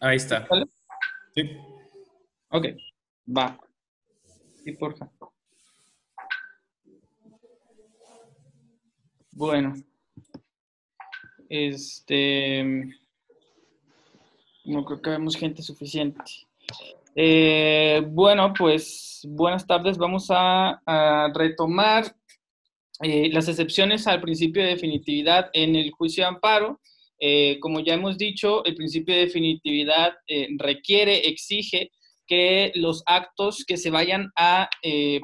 Ahí está. Sí. Ok, va. Sí, porfa. Bueno. Este. No creo que vemos gente suficiente. Eh, bueno, pues buenas tardes. Vamos a, retomar eh, las excepciones al principio de definitividad en el juicio de amparo. Eh, como ya hemos dicho, el principio de definitividad requiere, exige que los actos que se vayan a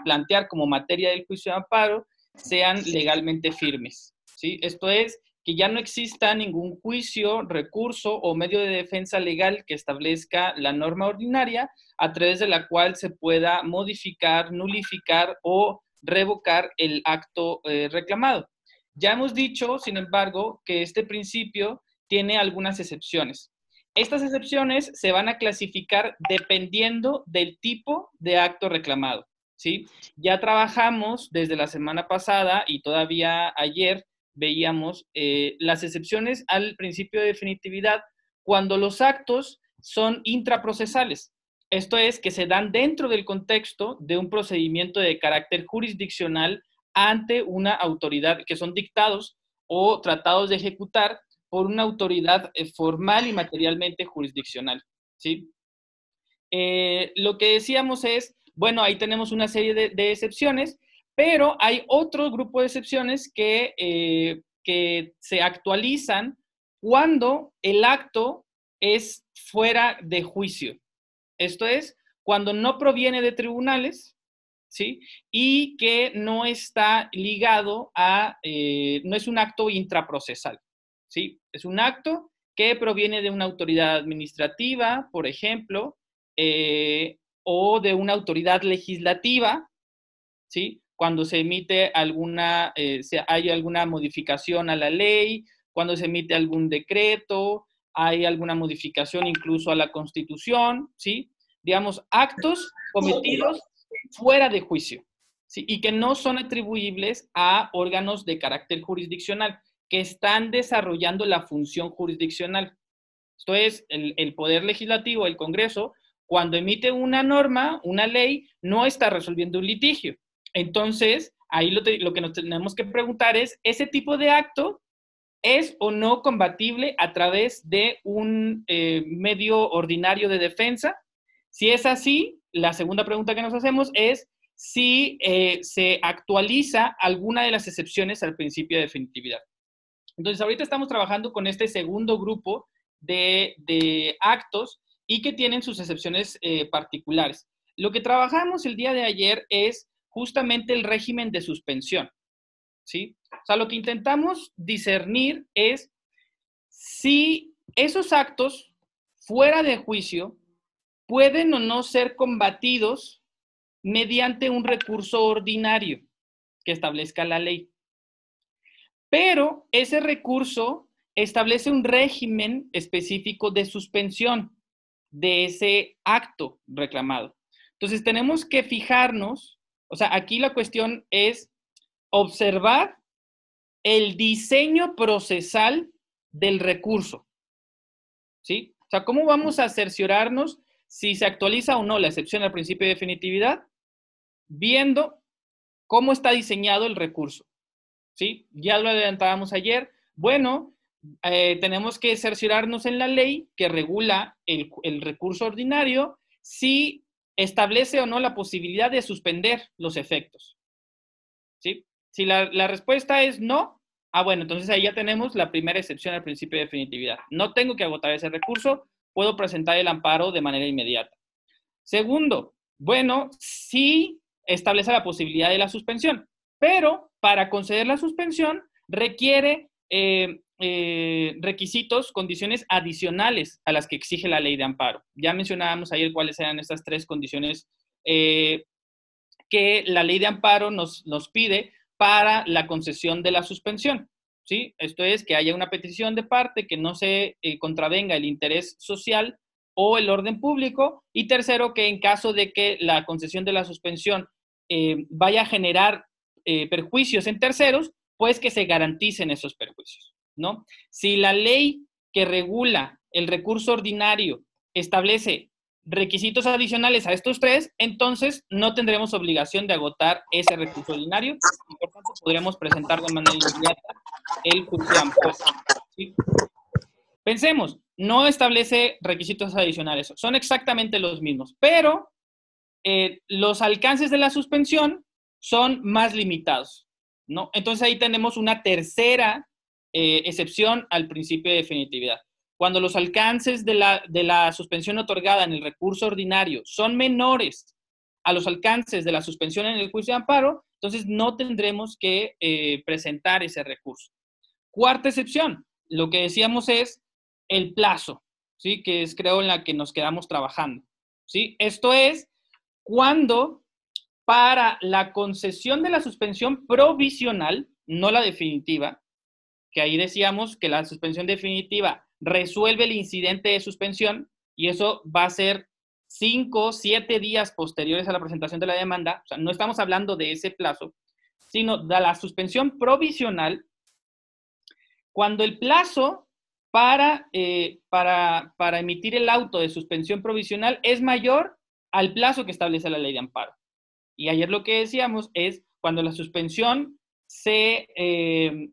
plantear como materia del juicio de amparo sean legalmente firmes. ¿sí? Esto es, que ya no exista ningún juicio, recurso o medio de defensa legal que establezca la norma ordinaria a través de la cual se pueda modificar, nulificar o revocar el acto eh, reclamado. Ya hemos dicho, sin embargo, que este principio tiene algunas excepciones. Estas excepciones se van a clasificar dependiendo del tipo de acto reclamado. ¿sí? Ya trabajamos desde la semana pasada y todavía ayer veíamos eh, las excepciones al principio de definitividad cuando los actos son intraprocesales. Esto es, que se dan dentro del contexto de un procedimiento de carácter jurisdiccional ante una autoridad, que son dictados o tratados de ejecutar por una autoridad eh, formal y materialmente jurisdiccional. ¿sí? Eh, lo que decíamos es, bueno, ahí tenemos una serie de excepciones pero hay otro grupo de excepciones que, eh, que se actualizan cuando el acto es fuera de juicio. Esto es, cuando no proviene de tribunales, ¿sí? Y que no está ligado a, no es un acto intraprocesal, ¿sí? Es un acto que proviene de una autoridad administrativa, por ejemplo, eh, o de una autoridad legislativa, ¿sí? cuando se emite alguna, eh, hay alguna modificación a la ley, cuando se emite algún decreto, hay alguna modificación incluso a la constitución, ¿sí? Digamos, actos cometidos fuera de juicio, ¿sí? Y que no son atribuibles a órganos de carácter jurisdiccional, que están desarrollando la función jurisdiccional. Esto es, el, Poder Legislativo, el Congreso, cuando emite una norma, una ley, no está resolviendo un litigio, entonces, ahí lo, que nos tenemos que preguntar es, ¿ese tipo de acto es o no combatible a través de un eh, medio ordinario de defensa? Si es así, la segunda pregunta que nos hacemos es si eh, se actualiza alguna de las excepciones al principio de definitividad. Entonces, ahorita estamos trabajando con este segundo grupo de, actos y que tienen sus excepciones eh, particulares. Lo que trabajamos el día de ayer es justamente el régimen de suspensión. ¿Sí? O sea, lo que intentamos discernir es si esos actos fuera de juicio pueden o no ser combatidos mediante un recurso ordinario que establezca la ley. Pero ese recurso establece un régimen específico de suspensión de ese acto reclamado. Entonces tenemos que fijarnos o sea, aquí la cuestión es observar el diseño procesal del recurso. ¿Sí? O sea, ¿cómo vamos a cerciorarnos si se actualiza o no la excepción al principio de definitividad? Viendo cómo está diseñado el recurso. ¿Sí? Ya lo adelantábamos ayer. Bueno, eh, tenemos que cerciorarnos en la ley que regula el, recurso ordinario si establece o no la posibilidad de suspender los efectos. ¿Sí? Si la, respuesta es no, ah, bueno, entonces ahí ya tenemos la primera excepción al principio de definitividad. No tengo que agotar ese recurso, puedo presentar el amparo de manera inmediata. Segundo, bueno, sí establece la posibilidad de la suspensión, pero para conceder la suspensión requiere eh, eh, requisitos, condiciones adicionales a las que exige la ley de amparo. Ya mencionábamos ayer cuáles eran estas tres condiciones eh, que la ley de amparo nos, nos pide para la concesión de la suspensión. ¿sí? Esto es que haya una petición de parte que no se contravenga el interés social o el orden público. Y tercero, que en caso de que la concesión de la suspensión vaya a generar perjuicios en terceros, pues que se garanticen esos perjuicios. ¿no? Si la ley que regula el recurso ordinario establece requisitos adicionales a estos tres, entonces no tendremos obligación de agotar ese recurso ordinario y por tanto podremos presentar de manera inmediata el amparo. Pensemos, no establece requisitos adicionales, son exactamente los mismos, pero eh, los alcances de la suspensión son más limitados, ¿no? Entonces ahí tenemos una tercera eh, excepción al principio de definitividad. Cuando los alcances de la, suspensión otorgada en el recurso ordinario son menores a los alcances de la suspensión en el juicio de amparo, entonces no tendremos que eh, presentar ese recurso. Cuarta excepción, lo que decíamos es el plazo, ¿sí? que es creo en la que nos quedamos trabajando. ¿sí? Esto es cuando para la concesión de la suspensión provisional, no la definitiva, que ahí decíamos que la suspensión definitiva resuelve el incidente de suspensión y eso va a ser cinco, siete días posteriores a la presentación de la demanda. O sea, no estamos hablando de ese plazo, sino de la suspensión provisional. Cuando el plazo para, eh, para, para emitir el auto de suspensión provisional es mayor al plazo que establece la ley de amparo. Y ayer lo que decíamos es cuando la suspensión se, eh,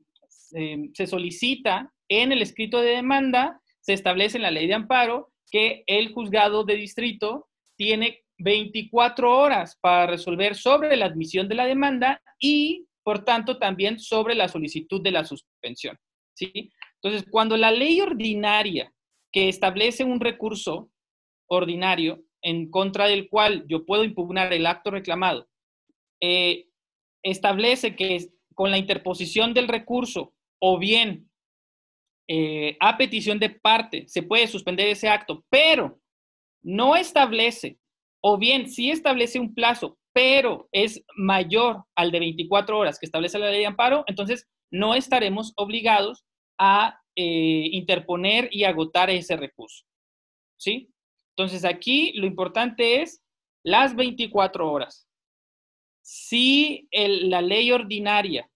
se solicita en el escrito de demanda se establece en la ley de amparo que el juzgado de distrito tiene 24 horas para resolver sobre la admisión de la demanda y, por tanto, también sobre la solicitud de la suspensión. ¿sí? Entonces, cuando la ley ordinaria que establece un recurso ordinario en contra del cual yo puedo impugnar el acto reclamado, eh, establece que con la interposición del recurso o bien eh, a petición de parte se puede suspender ese acto, pero no establece, o bien sí establece un plazo, pero es mayor al de 24 horas que establece la ley de amparo, entonces no estaremos obligados a eh, interponer y agotar ese recurso. ¿Sí? Entonces aquí lo importante es las 24 horas. Si la ley ordinaria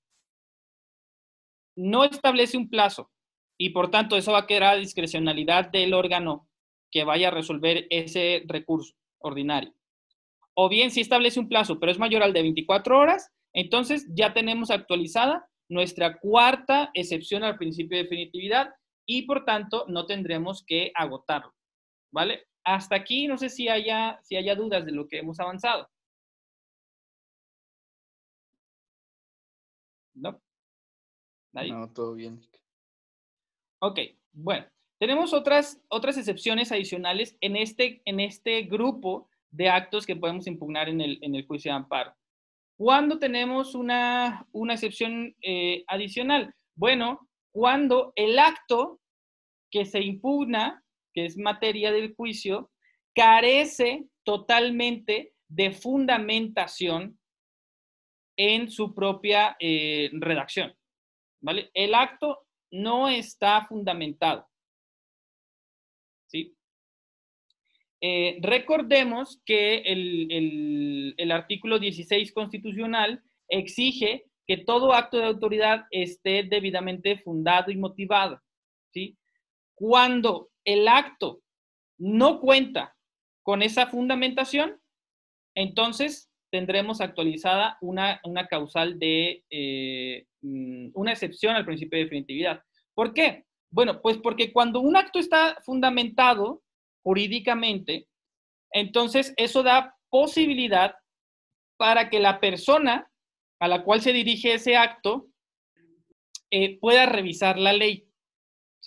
no establece un plazo y por tanto eso va a quedar a discrecionalidad del órgano que vaya a resolver ese recurso ordinario. O bien si establece un plazo, pero es mayor al de 24 horas, entonces ya tenemos actualizada nuestra cuarta excepción al principio de definitividad y por tanto no tendremos que agotarlo. ¿Vale? Hasta aquí no sé si haya, si haya dudas de lo que hemos avanzado. ¿No? ¿Nadie? No, todo bien. Ok, bueno, tenemos otras, otras excepciones adicionales en este, en este grupo de actos que podemos impugnar en el, en el juicio de amparo. ¿Cuándo tenemos una, una excepción eh, adicional? Bueno, cuando el acto que se impugna, que es materia del juicio, carece totalmente de fundamentación en su propia eh, redacción. ¿vale? El acto no está fundamentado. ¿Sí? Eh, recordemos que el, artículo 16 constitucional exige que todo acto de autoridad esté debidamente fundado y motivado. ¿sí? Cuando el acto no cuenta con esa fundamentación, entonces tendremos actualizada una, causal de eh, mm, una excepción al principio de definitividad. ¿Por qué? Bueno, pues porque cuando un acto está fundamentado jurídicamente, entonces eso da posibilidad para que la persona a la cual se dirige ese acto eh, pueda revisar la ley.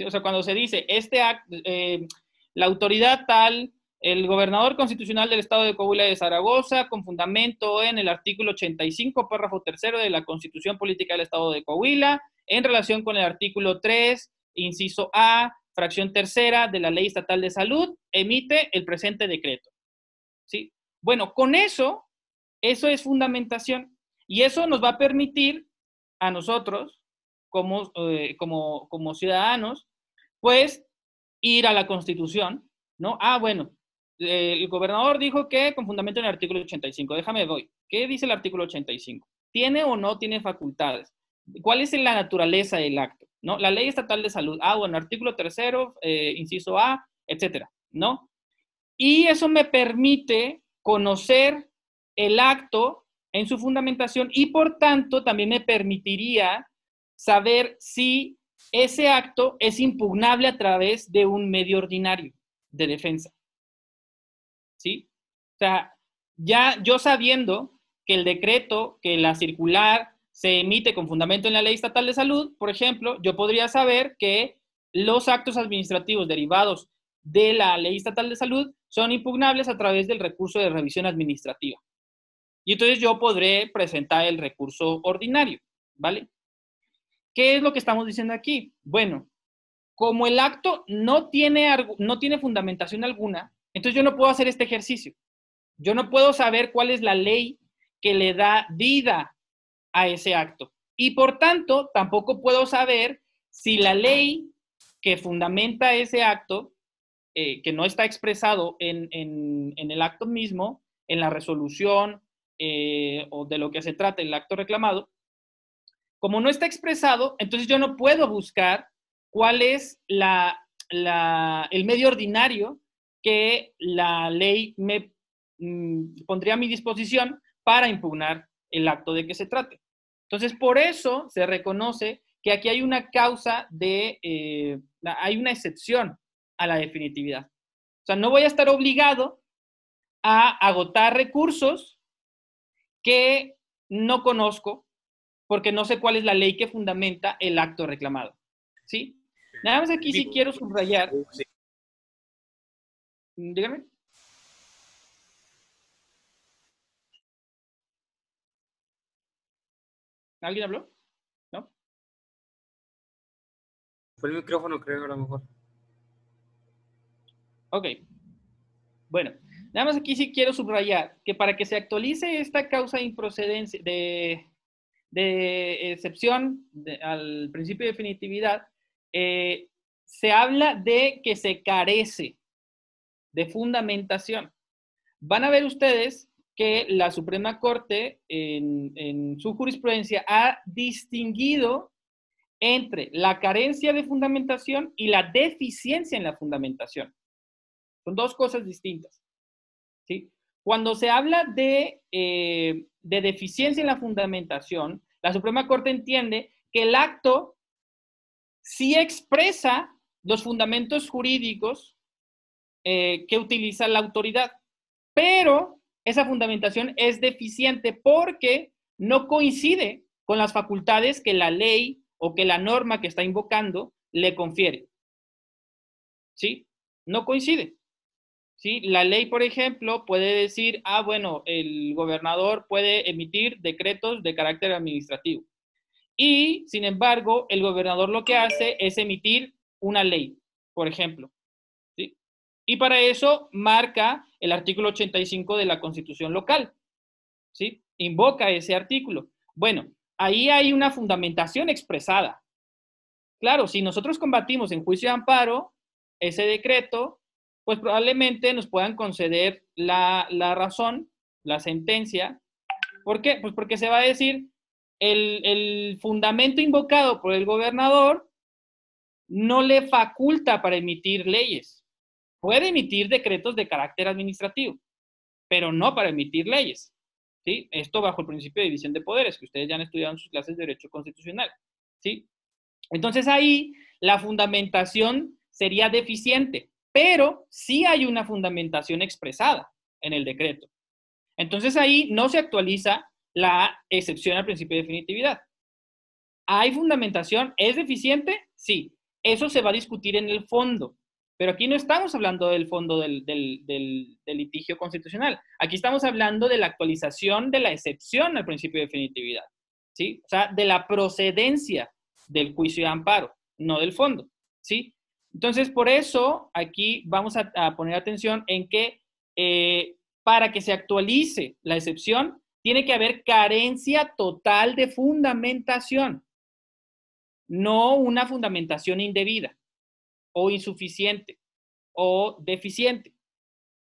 O sea, cuando se dice, este acto, eh, la autoridad tal el gobernador constitucional del Estado de Coahuila de Zaragoza, con fundamento en el artículo 85, párrafo tercero de la Constitución Política del Estado de Coahuila, en relación con el artículo 3, inciso A, fracción tercera de la Ley Estatal de Salud, emite el presente decreto. ¿Sí? Bueno, con eso, eso es fundamentación y eso nos va a permitir a nosotros, como, eh, como, como ciudadanos, pues ir a la Constitución, ¿no? Ah, bueno, el gobernador dijo que con fundamento en el artículo 85. Déjame voy. ¿Qué dice el artículo 85? ¿Tiene o no tiene facultades? ¿Cuál es la naturaleza del acto? ¿no? La ley estatal de salud. Ah, bueno, artículo tercero, eh, inciso A, etcétera, ¿no? Y eso me permite conocer el acto en su fundamentación y por tanto también me permitiría saber si ese acto es impugnable a través de un medio ordinario de defensa. ¿Sí? O sea, ya yo sabiendo que el decreto, que la circular se emite con fundamento en la ley estatal de salud, por ejemplo, yo podría saber que los actos administrativos derivados de la ley estatal de salud son impugnables a través del recurso de revisión administrativa. Y entonces yo podré presentar el recurso ordinario, ¿vale? ¿Qué es lo que estamos diciendo aquí? Bueno, como el acto no tiene, no tiene fundamentación alguna, entonces yo no puedo hacer este ejercicio. Yo no puedo saber cuál es la ley que le da vida a ese acto. Y por tanto, tampoco puedo saber si la ley que fundamenta ese acto, eh, que no está expresado en, el acto mismo, en la resolución eh, o de lo que se trata el acto reclamado, como no está expresado, entonces yo no puedo buscar cuál es el medio ordinario que la ley me mm, pondría a mi disposición para impugnar el acto de que se trate. Entonces, por eso se reconoce que aquí hay una causa de, eh, hay una excepción a la definitividad. O sea, no voy a estar obligado a agotar recursos que no conozco porque no sé cuál es la ley que fundamenta el acto reclamado. ¿Sí? Nada más aquí sí quiero subrayar. Dígame. ¿Alguien habló? ¿No? Fue el micrófono, creo, a lo mejor. Ok. Bueno, nada más aquí sí quiero subrayar que para que se actualice esta causa de improcedencia, de, de excepción al principio de definitividad, eh, se habla de que se carece de fundamentación. Van a ver ustedes que la Suprema Corte en, su jurisprudencia ha distinguido entre la carencia de fundamentación y la deficiencia en la fundamentación. Son dos cosas distintas. ¿sí? Cuando se habla de, eh, de deficiencia en la fundamentación, la Suprema Corte entiende que el acto sí expresa los fundamentos jurídicos eh, que utiliza la autoridad, pero esa fundamentación es deficiente porque no coincide con las facultades que la ley o que la norma que está invocando le confiere. ¿Sí? No coincide. ¿Sí? La ley, por ejemplo, puede decir, ah, bueno, el gobernador puede emitir decretos de carácter administrativo. Y, sin embargo, el gobernador lo que hace es emitir una ley, por ejemplo. ¿sí? Y para eso marca el artículo 85 de la Constitución local. ¿Sí? Invoca ese artículo. Bueno, ahí hay una fundamentación expresada. Claro, si nosotros combatimos en juicio de amparo ese decreto, pues probablemente nos puedan conceder la, razón, la sentencia. ¿Por qué? Pues porque se va a decir, el, el fundamento invocado por el gobernador no le faculta para emitir leyes puede emitir decretos de carácter administrativo, pero no para emitir leyes. ¿sí? Esto bajo el principio de división de poderes, que ustedes ya han estudiado en sus clases de Derecho Constitucional. ¿sí? Entonces ahí la fundamentación sería deficiente, pero sí hay una fundamentación expresada en el decreto. Entonces ahí no se actualiza la excepción al principio de definitividad. ¿Hay fundamentación? ¿Es deficiente? Sí. Eso se va a discutir en el fondo. Pero aquí no estamos hablando del fondo del, litigio constitucional. Aquí estamos hablando de la actualización de la excepción al principio de definitividad. ¿sí? O sea, de la procedencia del juicio de amparo, no del fondo. ¿sí? Entonces, por eso aquí vamos a, poner atención en que eh, para que se actualice la excepción, tiene que haber carencia total de fundamentación, no una fundamentación indebida o insuficiente o deficiente.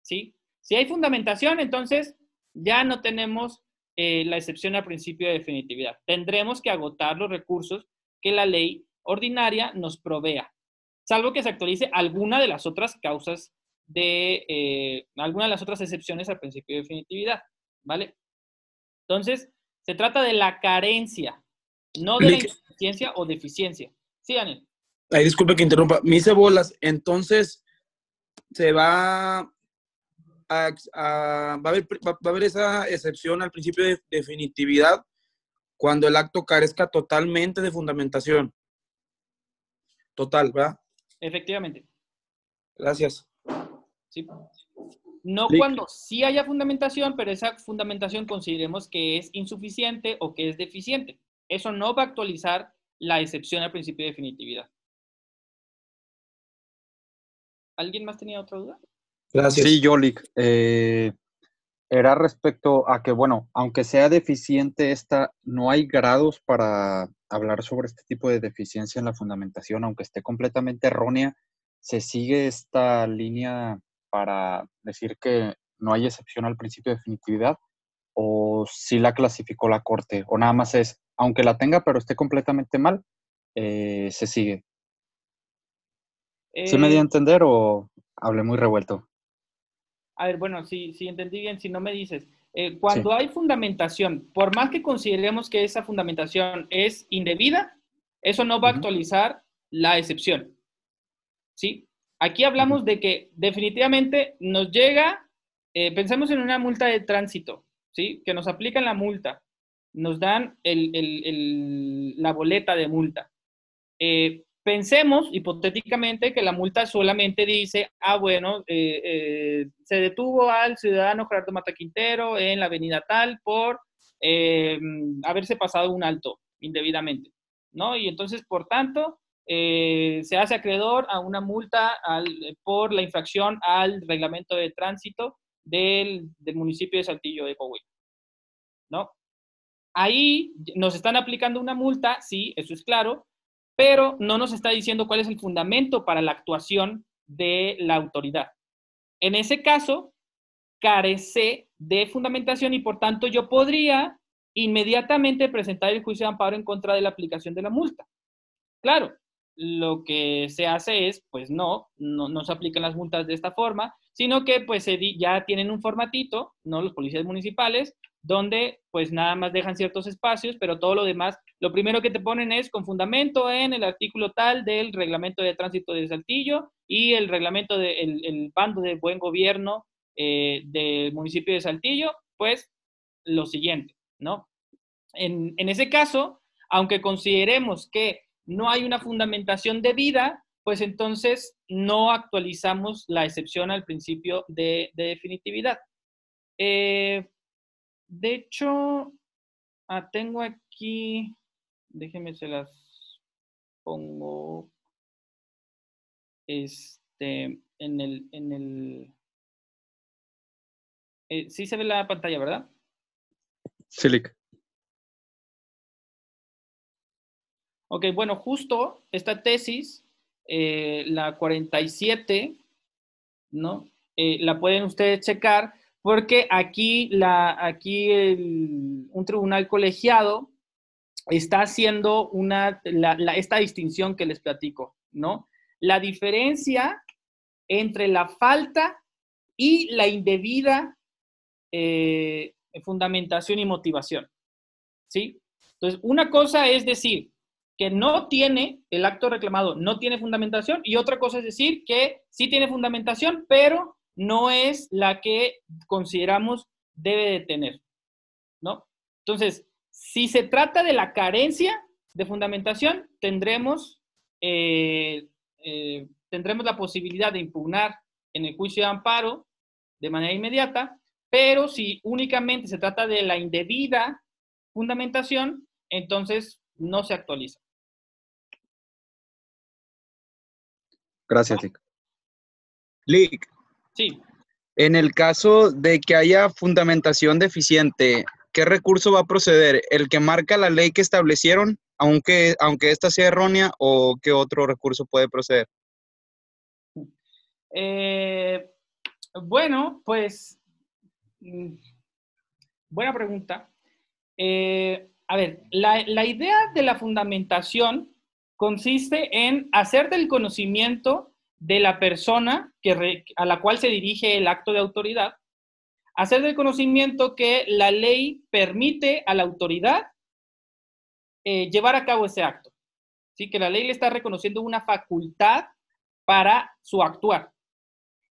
¿sí? Si hay fundamentación, entonces ya no tenemos eh, la excepción al principio de definitividad. Tendremos que agotar los recursos que la ley ordinaria nos provea, salvo que se actualice alguna de las otras causas de, eh, alguna de las otras excepciones al principio de definitividad, ¿vale? Entonces, se trata de la carencia, no de la insuficiencia o deficiencia. Sí, Daniel. Ay, disculpe que interrumpa. Me hice bolas. Entonces, se va a, va, a haber, va, a haber, esa excepción al principio de definitividad cuando el acto carezca totalmente de fundamentación. Total, ¿verdad? Efectivamente. Gracias. Sí. No cuando sí haya fundamentación, pero esa fundamentación consideremos que es insuficiente o que es deficiente. Eso no va a actualizar la excepción al principio de definitividad. ¿Alguien más tenía otra duda? Gracias. Sí, Yolik. Eh, era respecto a que, bueno, aunque sea deficiente esta, no hay grados para hablar sobre este tipo de deficiencia en la fundamentación, aunque esté completamente errónea, se sigue esta línea para decir que no hay excepción al principio de definitividad o si la clasificó la corte o nada más es, aunque la tenga pero esté completamente mal, eh, se sigue. ¿Sí me di a eh, entender o hablé muy revuelto? A ver, bueno, si, si entendí bien, si no me dices, eh, cuando hay fundamentación, por más que consideremos que esa fundamentación es indebida, eso no va a actualizar la excepción. ¿Sí? Aquí hablamos de que definitivamente nos llega, eh, pensemos en una multa de tránsito, ¿sí? Que nos aplican la multa, nos dan la boleta de multa. Eh, Pensemos hipotéticamente que la multa solamente dice, ah, bueno, eh, eh, se detuvo al ciudadano Gerardo Mata Quintero en la avenida tal por eh, haberse pasado un alto indebidamente, ¿no? Y entonces, por tanto, se hace acreedor a una multa por la infracción al reglamento de tránsito del, del municipio de Saltillo de Coahuila, ¿no? Ahí nos están aplicando una multa, sí, eso es claro, pero no nos está diciendo cuál es el fundamento para la actuación de la autoridad. En ese caso, carece de fundamentación y por tanto yo podría inmediatamente presentar el juicio de amparo en contra de la aplicación de la multa. Claro, lo que se hace es, pues no, no, se aplican las multas de esta forma, sino que pues ya tienen un formatito, ¿no? Los policías municipales, donde pues nada más dejan ciertos espacios, pero todo lo demás, lo primero que te ponen es con fundamento en el artículo tal del reglamento de tránsito de Saltillo y el reglamento del el bando de buen gobierno eh, del municipio de Saltillo, pues lo siguiente, ¿no? En, en ese caso, aunque consideremos que no hay una fundamentación debida, pues entonces no actualizamos la excepción al principio de, de definitividad. Eh, de hecho, ah, tengo aquí, déjenme se las pongo, este, en el, en el, eh, sí se ve la pantalla, ¿verdad? Sí, Ok, bueno, justo esta tesis, eh, la 47, ¿no? Eh, la pueden ustedes checar porque aquí, la, aquí un tribunal colegiado está haciendo una, esta distinción que les platico, ¿no? La diferencia entre la falta y la indebida eh, fundamentación y motivación, ¿sí? Entonces, una cosa es decir que no tiene, el acto reclamado no tiene fundamentación, y otra cosa es decir que sí tiene fundamentación, pero no es la que consideramos debe de tener, ¿no? Entonces, si se trata de la carencia de fundamentación, tendremos, eh, eh, tendremos la posibilidad de impugnar en el juicio de amparo de manera inmediata, pero si únicamente se trata de la indebida fundamentación, entonces no se actualiza. Gracias, Lick. Lick, Sí. En el caso de que haya fundamentación deficiente, ¿qué recurso va a proceder? ¿El que marca la ley que establecieron, aunque, aunque esta sea errónea, o qué otro recurso puede proceder? Eh, bueno, pues, mm, buena pregunta. Eh, a ver, la, la idea de la fundamentación consiste en hacer del conocimiento de la persona a la cual se dirige el acto de autoridad, hacer del conocimiento que la ley permite a la autoridad eh, llevar a cabo ese acto. ¿sí? Que la ley le está reconociendo una facultad para su actuar.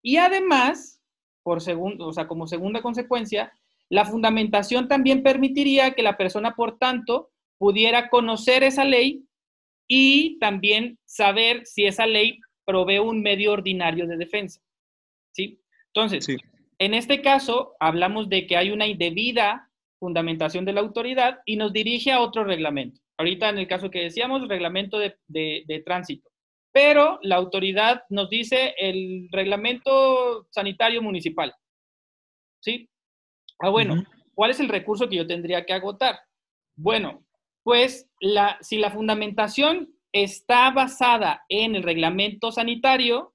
Y además, por segundo, o sea, como segunda consecuencia, la fundamentación también permitiría que la persona, por tanto, pudiera conocer esa ley y también saber si esa ley provee un medio ordinario de defensa. ¿Sí? Entonces, en este caso, hablamos de que hay una indebida fundamentación de la autoridad y nos dirige a otro reglamento. Ahorita en el caso que decíamos, reglamento de, tránsito. Pero la autoridad nos dice el reglamento sanitario municipal. ¿Sí? Ah, bueno, ¿cuál es el recurso que yo tendría que agotar? Bueno, pues la, si la fundamentación está basada en el reglamento sanitario,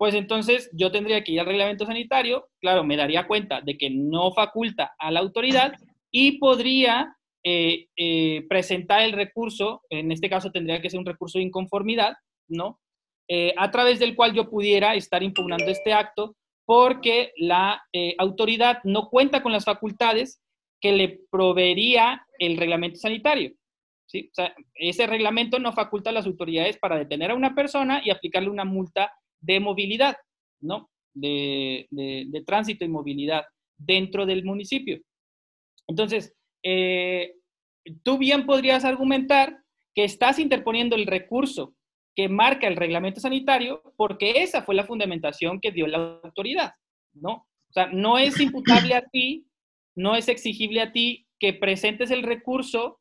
pues entonces yo tendría que ir al reglamento sanitario, claro, me daría cuenta de que no faculta a la autoridad y podría eh, eh, presentar el recurso, en este caso tendría que ser un recurso de inconformidad, ¿no? Eh, a través del cual yo pudiera estar impugnando este acto porque la autoridad no cuenta con las facultades que le proveería el reglamento sanitario. ¿sí? O sea, ese reglamento no faculta a las autoridades para detener a una persona y aplicarle una multa de movilidad, ¿no? De, de tránsito y movilidad dentro del municipio. Entonces, eh, tú bien podrías argumentar que estás interponiendo el recurso que marca el reglamento sanitario porque esa fue la fundamentación que dio la autoridad, ¿no? O sea, no es imputable a ti, no es exigible a ti que presentes el recurso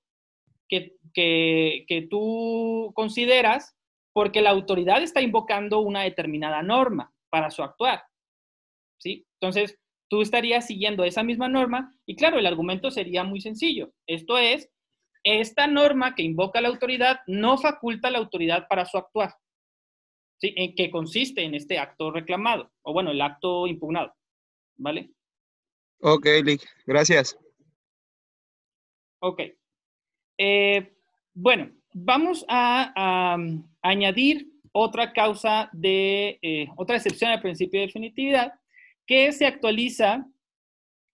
que, que, que tú consideras porque la autoridad está invocando una determinada norma para su actuar, ¿sí? Entonces, tú estarías siguiendo esa misma norma y claro, el argumento sería muy sencillo. Esto es, esta norma que invoca la autoridad no faculta a la autoridad para su actuar. ¿Sí? ¿En qué consiste en este acto reclamado? O bueno, el acto impugnado. ¿Vale? Ok, Lick. Gracias. Ok. Eh, bueno, vamos a, añadir otra causa de, eh, otra excepción al principio de definitividad, que se actualiza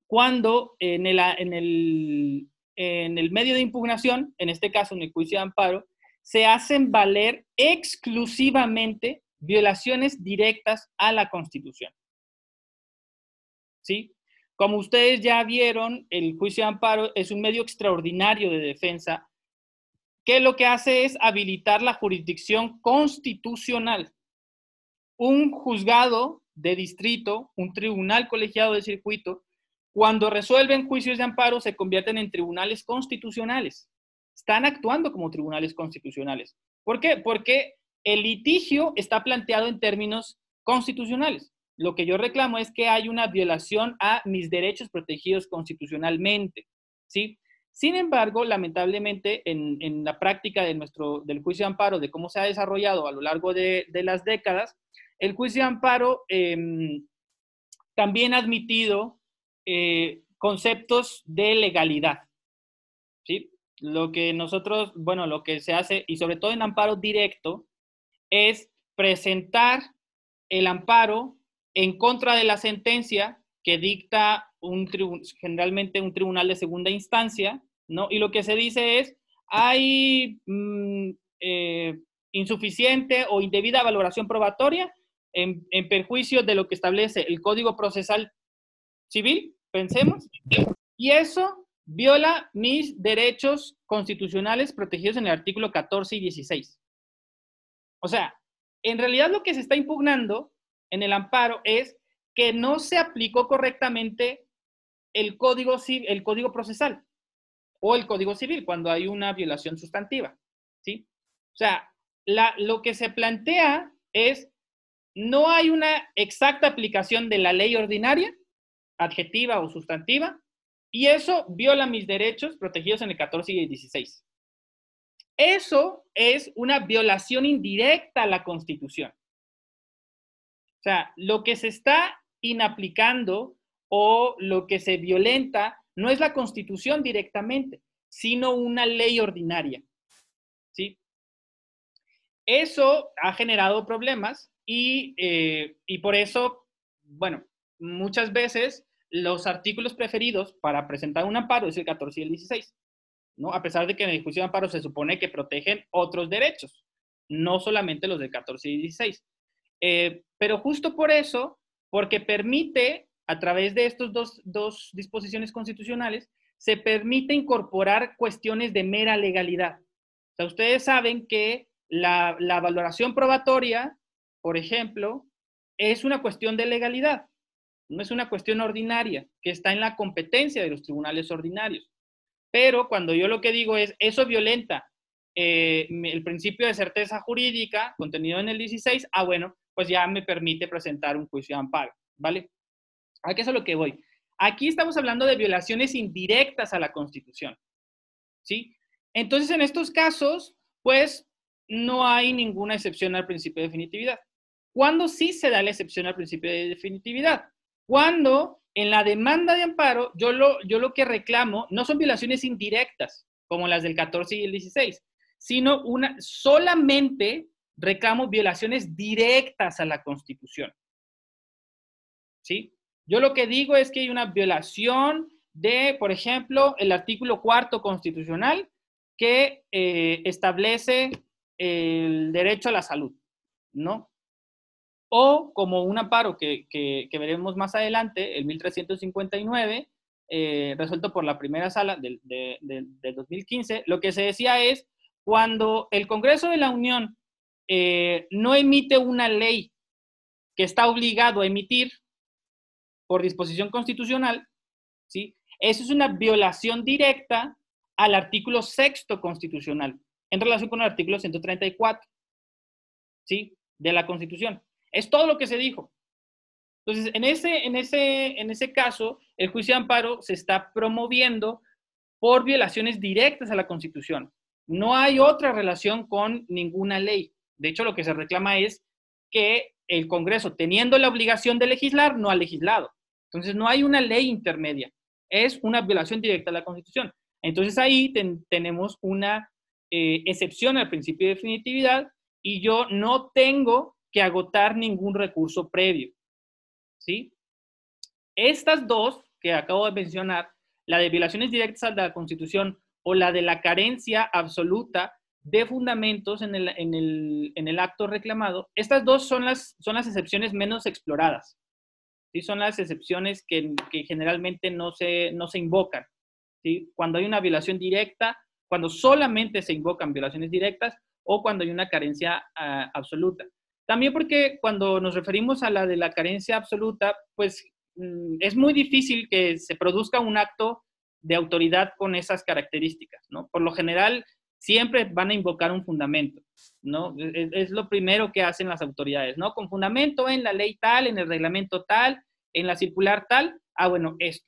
cuando en el, en, el, en el medio de impugnación, en este caso en el juicio de amparo, se hacen valer exclusivamente violaciones directas a la Constitución. ¿Sí? Como ustedes ya vieron, el juicio de amparo es un medio extraordinario de defensa que lo que hace es habilitar la jurisdicción constitucional. Un juzgado de distrito, un tribunal colegiado de circuito, cuando resuelven juicios de amparo se convierten en tribunales constitucionales. Están actuando como tribunales constitucionales. ¿Por qué? Porque el litigio está planteado en términos constitucionales. Lo que yo reclamo es que hay una violación a mis derechos protegidos constitucionalmente. ¿sí? Sin embargo, lamentablemente, en, la práctica de nuestro, del juicio de amparo, de cómo se ha desarrollado a lo largo de las décadas, el juicio de amparo em, también ha admitido eh, conceptos de legalidad. ¿sí? Lo que nosotros, bueno, lo que se hace, y sobre todo en amparo directo, es presentar el amparo en contra de la sentencia que dicta un generalmente un tribunal de segunda instancia, ¿no? Y lo que se dice es, hay mm, eh, insuficiente o indebida valoración probatoria en, perjuicio de lo que establece el Código Procesal Civil, pensemos, y eso viola mis derechos constitucionales protegidos en el artículo 14 y 16. O sea, en realidad lo que se está impugnando en el amparo es que no se aplicó correctamente el código, el código procesal o el código civil cuando hay una violación sustantiva. ¿sí? O sea, lo que se plantea es no hay una exacta aplicación de la ley ordinaria, adjetiva o sustantiva, y eso viola mis derechos protegidos en el 14 y el 16. Eso es una violación indirecta a la Constitución. O sea, lo que se está inaplicando o lo que se violenta no es la Constitución directamente, sino una ley ordinaria. ¿Sí? Eso ha generado problemas y, eh, y por eso, bueno, muchas veces los artículos preferidos para presentar un amparo es el 14 y el 16, ¿no? A pesar de que en el juicio de amparo se supone que protegen otros derechos, no solamente los del 14 y 16. Eh, pero justo por eso, porque permite, a través de estas dos, dos disposiciones constitucionales, se permite incorporar cuestiones de mera legalidad. O sea, ustedes saben que la, la valoración probatoria, por ejemplo, es una cuestión de legalidad, no es una cuestión ordinaria, que está en la competencia de los tribunales ordinarios. Pero cuando yo lo que digo es, eso violenta eh, el principio de certeza jurídica contenido en el 16, ah, bueno, pues ya me permite presentar un juicio de amparo, ¿vale? ¿A qué es a lo que voy? Aquí estamos hablando de violaciones indirectas a la Constitución, ¿sí? Entonces, en estos casos, pues no hay ninguna excepción al principio de definitividad. ¿Cuándo sí se da la excepción al principio de definitividad? Cuando en la demanda de amparo yo lo, yo lo que reclamo no son violaciones indirectas, como las del 14 y el 16, sino una, solamente reclamo violaciones directas a la Constitución. ¿Sí? Yo lo que digo es que hay una violación de, por ejemplo, el artículo cuarto constitucional que eh, establece el derecho a la salud, ¿no? O como un amparo que, veremos más adelante, el 1359, eh, resuelto por la primera sala del, 2015, lo que se decía es, cuando el Congreso de la Unión eh, no emite una ley que está obligado a emitir por disposición constitucional, ¿sí? Eso es una violación directa al artículo sexto constitucional, en relación con el artículo 134, ¿sí? De la Constitución. Es todo lo que se dijo. Entonces, en ese, en ese, en ese caso, el juicio de amparo se está promoviendo por violaciones directas a la Constitución. No hay otra relación con ninguna ley. De hecho, lo que se reclama es que el Congreso, teniendo la obligación de legislar, no ha legislado. Entonces, no hay una ley intermedia. Es una violación directa a la Constitución. Entonces, ahí tenemos una eh, excepción al principio de definitividad y yo no tengo que agotar ningún recurso previo. ¿Sí? Estas dos que acabo de mencionar, la de violaciones directas a la Constitución o la de la carencia absoluta de fundamentos en el, en el, en el acto reclamado, estas dos son las, son las excepciones menos exploradas. ¿Sí? Son las excepciones que, generalmente no se, no se invocan. ¿sí? Cuando hay una violación directa, cuando solamente se invocan violaciones directas o cuando hay una carencia uh, absoluta. También porque cuando nos referimos a la de la carencia absoluta, pues mm, es muy difícil que se produzca un acto de autoridad con esas características, ¿no? Por lo general, siempre van a invocar un fundamento, ¿no? E, e, es, lo primero que hacen las autoridades, ¿no? Con fundamento en la ley tal, en el reglamento tal, en la circular tal, ah, bueno, esto.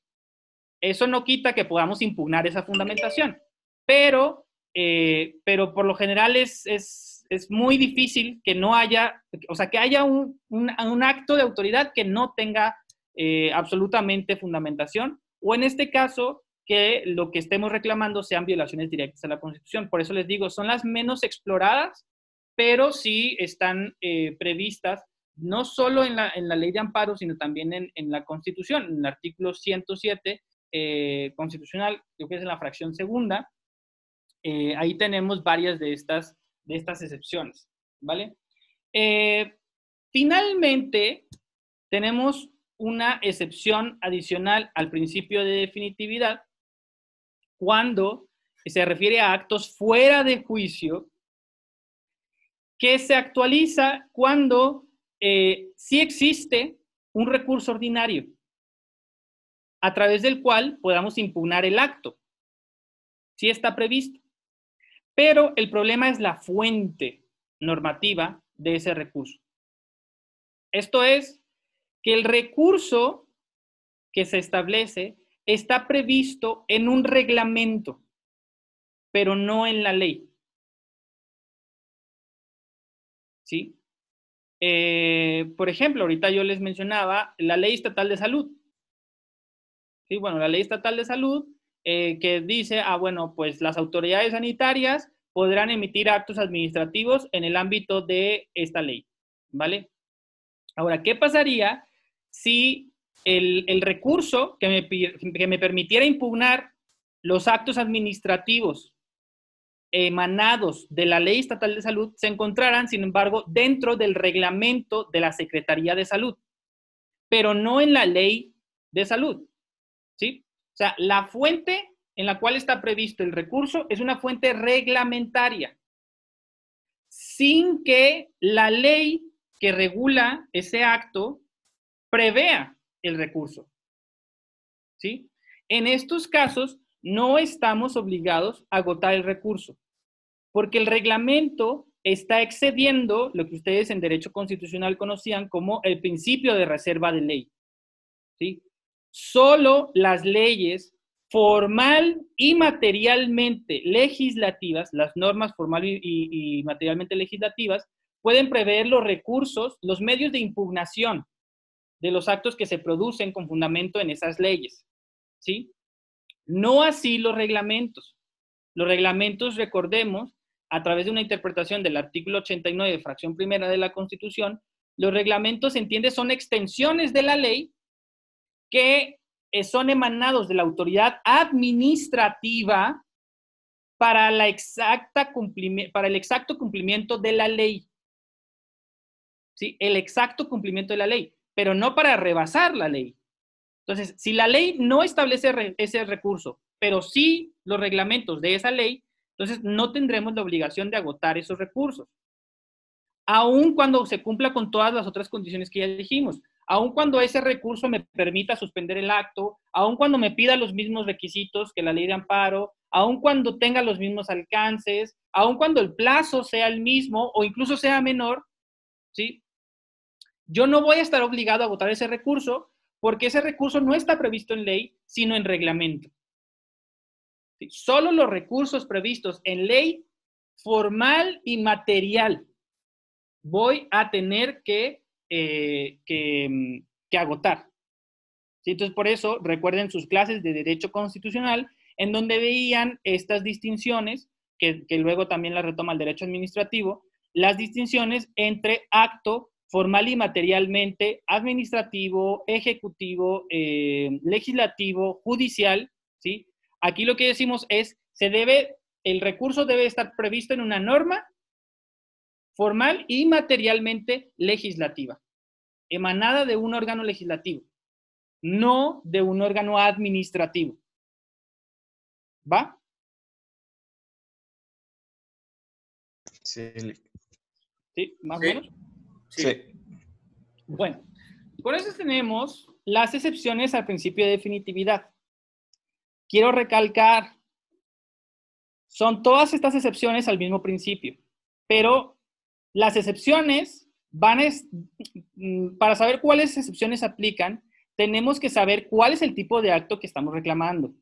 Eso no quita que podamos impugnar esa fundamentación, pero, eh, pero por lo general es, es, es, muy difícil que no haya, o sea, que haya un, un, acto de autoridad que no tenga eh, absolutamente fundamentación, o en este caso, que lo que estemos reclamando sean violaciones directas a la Constitución. Por eso les digo, son las menos exploradas, pero sí están eh, previstas no solo en la, en la, ley de amparo, sino también en, en la Constitución, en el artículo 107 eh, constitucional, creo que es en la fracción segunda. Eh, ahí tenemos varias de estas, de estas excepciones, ¿vale? Eh, finalmente, tenemos una excepción adicional al principio de definitividad, cuando se refiere a actos fuera de juicio, que se actualiza cuando eh, sí existe un recurso ordinario a través del cual podamos impugnar el acto. Sí está previsto. Pero el problema es la fuente normativa de ese recurso. Esto es que el recurso que se establece está previsto en un reglamento, pero no en la ley. ¿Sí? Eh, por ejemplo, ahorita yo les mencionaba la ley estatal de salud. Sí, bueno, la ley estatal de salud eh, que dice, ah, bueno, pues las autoridades sanitarias podrán emitir actos administrativos en el ámbito de esta ley, ¿vale? Ahora, ¿qué pasaría si el, recurso que me, permitiera impugnar los actos administrativos emanados de la Ley Estatal de Salud se encontraran, sin embargo, dentro del reglamento de la Secretaría de Salud, pero no en la Ley de Salud. ¿Sí? O sea, la fuente en la cual está previsto el recurso es una fuente reglamentaria, sin que la ley que regula ese acto prevea el recurso. ¿Sí? En estos casos, no estamos obligados a agotar el recurso, porque el reglamento está excediendo lo que ustedes en derecho constitucional conocían como el principio de reserva de ley. ¿sí? Solo las leyes formal y materialmente legislativas, las normas formal y, y, materialmente legislativas, pueden prever los recursos, los medios de impugnación de los actos que se producen con fundamento en esas leyes. ¿Sí? No así los reglamentos. Los reglamentos, recordemos, a través de una interpretación del artículo 89, fracción primera de la Constitución, los reglamentos, se entiende, son extensiones de la ley que eh, son emanados de la autoridad administrativa para, la exacta para el exacto cumplimiento de la ley. ¿Sí? El exacto cumplimiento de la ley, pero no para rebasar la ley. Entonces, si la ley no establece ese recurso, pero sí los reglamentos de esa ley, entonces no tendremos la obligación de agotar esos recursos. Aun cuando se cumpla con todas las otras condiciones que ya dijimos, aun cuando ese recurso me permita suspender el acto, aun cuando me pida los mismos requisitos que la ley de amparo, aun cuando tenga los mismos alcances, aun cuando el plazo sea el mismo o incluso sea menor, ¿sí? Yo no voy a estar obligado a agotar ese recurso porque ese recurso no está previsto en ley, sino en reglamento. Solo los recursos previstos en ley formal y material voy a tener que, eh, que, agotar. Entonces, por eso, recuerden sus clases de Derecho Constitucional, en donde veían estas distinciones, que, que luego también las retoma el Derecho Administrativo, las distinciones entre acto formal y materialmente, administrativo, ejecutivo, eh, legislativo, judicial, ¿sí? Aquí lo que decimos es, se debe, el recurso debe estar previsto en una norma formal y materialmente legislativa, emanada de un órgano legislativo, no de un órgano administrativo. ¿Va? Sí. ¿Sí? ¿Más o menos? Sí. Bueno, por eso tenemos las excepciones al principio de definitividad. Quiero recalcar, son todas estas excepciones al mismo principio, pero las excepciones van a, mm, para saber cuáles excepciones aplican, tenemos que saber cuál es el tipo de acto que estamos reclamando.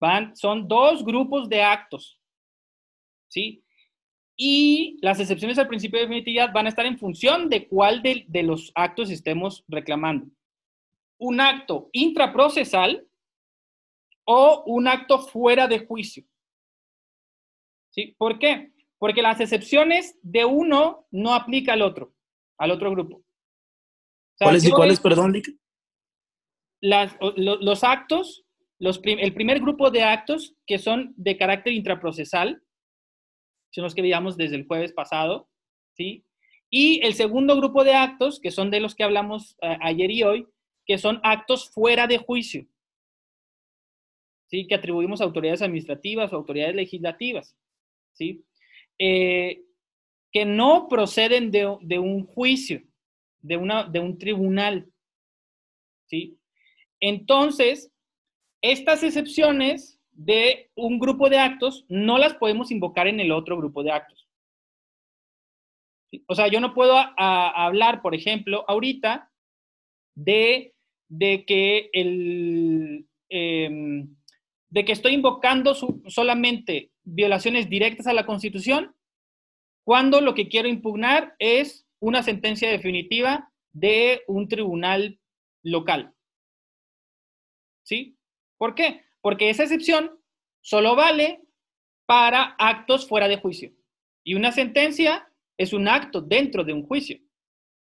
Van, son dos grupos de actos, ¿sí? Y las excepciones al principio de definitividad van a estar en función de cuál de, los actos estemos reclamando. Un acto intraprocesal o un acto fuera de juicio. ¿Sí? ¿Por qué? Porque las excepciones de uno no aplica al otro, al otro grupo. ¿Cuáles y cuáles, perdón, Lick? los actos, los el primer grupo de actos que son de carácter intraprocesal, son los que veíamos desde el jueves pasado, ¿sí? Y el segundo grupo de actos, que son de los que hablamos eh, ayer y hoy, que son actos fuera de juicio, ¿sí? Que atribuimos a autoridades administrativas o autoridades legislativas, ¿sí? Eh, que no proceden de, un juicio, de, una, de un tribunal, ¿sí? Entonces, estas excepciones de un grupo de actos, no las podemos invocar en el otro grupo de actos. O sea, yo no puedo hablar, por ejemplo, ahorita de, de que el, em, de que estoy invocando solamente violaciones directas a la Constitución cuando lo que quiero impugnar es una sentencia definitiva de un tribunal local. ¿Sí? ¿Por qué? Porque esa excepción solo vale para actos fuera de juicio. Y una sentencia es un acto dentro de un juicio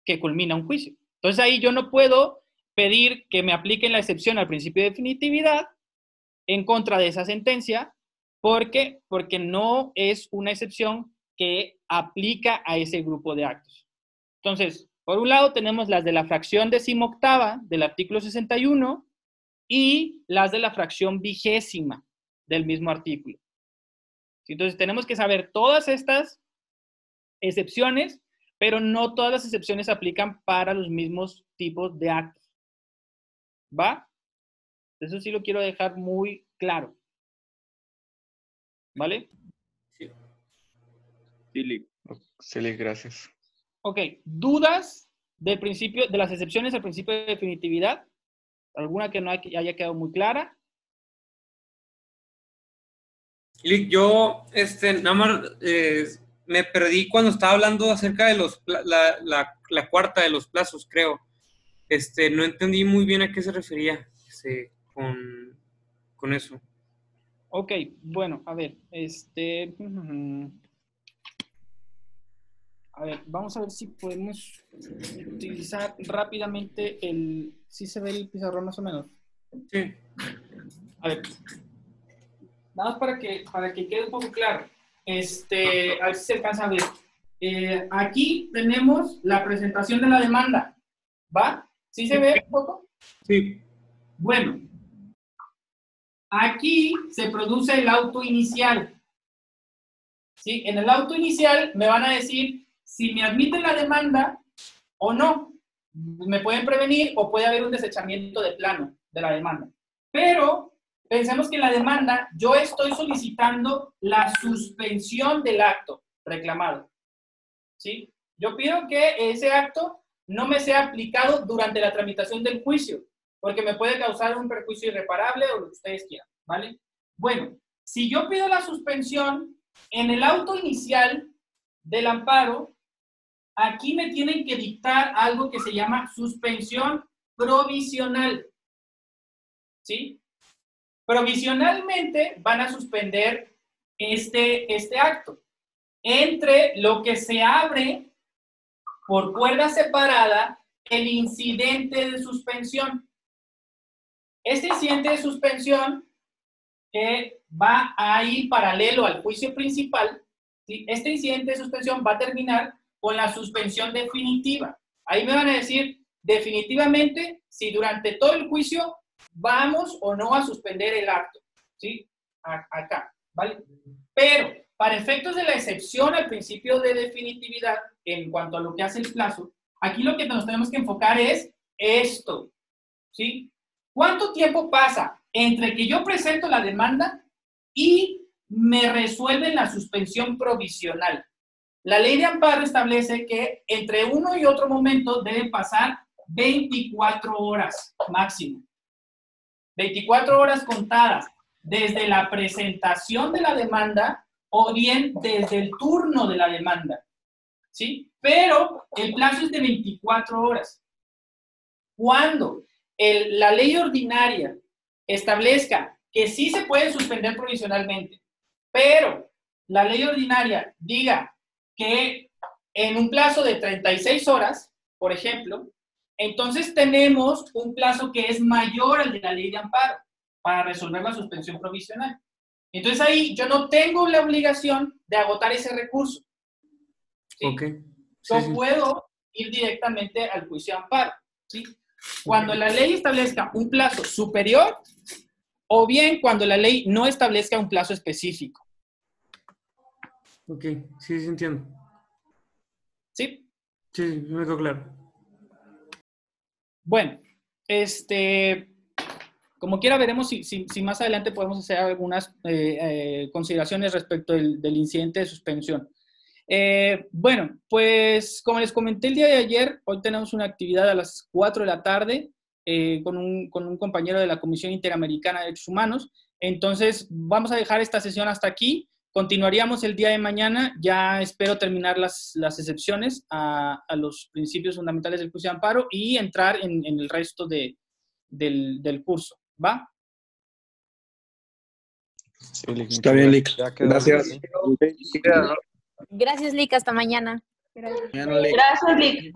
que culmina un juicio. Entonces ahí yo no puedo pedir que me apliquen la excepción al principio de definitividad en contra de esa sentencia porque porque no es una excepción que aplica a ese grupo de actos. Entonces, por un lado tenemos las de la fracción decimoctava del artículo 61 y las de la fracción vigésima del mismo artículo. Entonces tenemos que saber todas estas excepciones, pero no todas las excepciones aplican para los mismos tipos de actos. ¿Va? Eso sí lo quiero dejar muy claro. ¿Vale? Sí. Sí, Lick, gracias. Ok, ¿dudas del principio, de las excepciones al principio de definitividad? ¿Alguna que no haya quedado muy clara? Yo, este, nada más eh, me perdí cuando estaba hablando acerca de los, la, la cuarta de los plazos, creo. Este, no entendí muy bien a qué se refería este, con, con eso. Ok, bueno, a ver, este... A ver, vamos a ver si podemos utilizar rápidamente el... ¿Sí se ve el pizarrón más o menos? Sí. A ver. Nada más para que, para que quede un poco claro. Este, a ver si se alcanza a ver. Eh, aquí tenemos la presentación de la demanda. ¿Va? ¿Sí se ve un poco? Sí. Bueno, aquí se produce el auto inicial. ¿Sí? En el auto inicial me van a decir si me admiten la demanda o no. Me pueden prevenir o puede haber un desechamiento de plano de la demanda. Pero pensemos que en la demanda yo estoy solicitando la suspensión del acto reclamado. ¿Sí? Yo pido que ese acto no me sea aplicado durante la tramitación del juicio, porque me puede causar un perjuicio irreparable o lo que ustedes quieran, ¿vale? Bueno, si yo pido la suspensión en el auto inicial del amparo, aquí me tienen que dictar algo que se llama suspensión provisional. ¿Sí? Provisionalmente van a suspender este, este acto entre lo que se abre por cuerda separada el incidente de suspensión. Este incidente de suspensión que va a paralelo al juicio principal, ¿sí? este incidente de suspensión va a terminar con la suspensión definitiva. Ahí me van a decir definitivamente si durante todo el juicio vamos o no a suspender el acto, ¿sí? Acá, ¿vale? Pero para efectos de la excepción al principio de definitividad, en cuanto a lo que hace el plazo, aquí lo que nos tenemos que enfocar es esto, ¿sí? ¿Cuánto tiempo pasa entre que yo presento la demanda y me resuelven la suspensión provisional? La ley de amparo establece que entre uno y otro momento deben pasar 24 horas máximo. 24 horas contadas desde la presentación de la demanda o bien desde el turno de la demanda. ¿Sí? Pero el plazo es de 24 horas. Cuando el- la ley ordinaria establezca que sí se puede suspender provisionalmente, pero la ley ordinaria diga que en un plazo de 36 horas, por ejemplo, entonces tenemos un plazo que es mayor al de la ley de amparo para resolver la suspensión provisional. Entonces ahí yo no tengo la obligación de agotar ese recurso. ¿sí? Ok. Sí, Yo sí. puedo ir directamente al juicio de amparo. ¿sí? Cuando la ley establezca un plazo superior o bien cuando la ley no establezca un plazo específico. Ok, sí, sí entiendo. ¿Sí? Sí, me quedó claro. Bueno, este, como quiera veremos si, si- si más adelante podemos hacer algunas eh, eh, consideraciones respecto del, del incidente de suspensión. Eh, bueno, pues como les comenté el día de ayer, hoy tenemos una actividad a las 4 de la tarde eh, con, un, con un compañero de la Comisión Interamericana de Derechos Humanos. Entonces, vamos a dejar esta sesión hasta aquí. Continuaríamos el día de mañana. Ya espero terminar las, las excepciones a, a los principios fundamentales del juicio de amparo y entrar en, en el resto de, del, del curso. ¿Va? Sí, Lick, Está bien, Lick. Gracias. Gracias, Lick. Hasta mañana. Mañana, Lick. Gracias, Lick.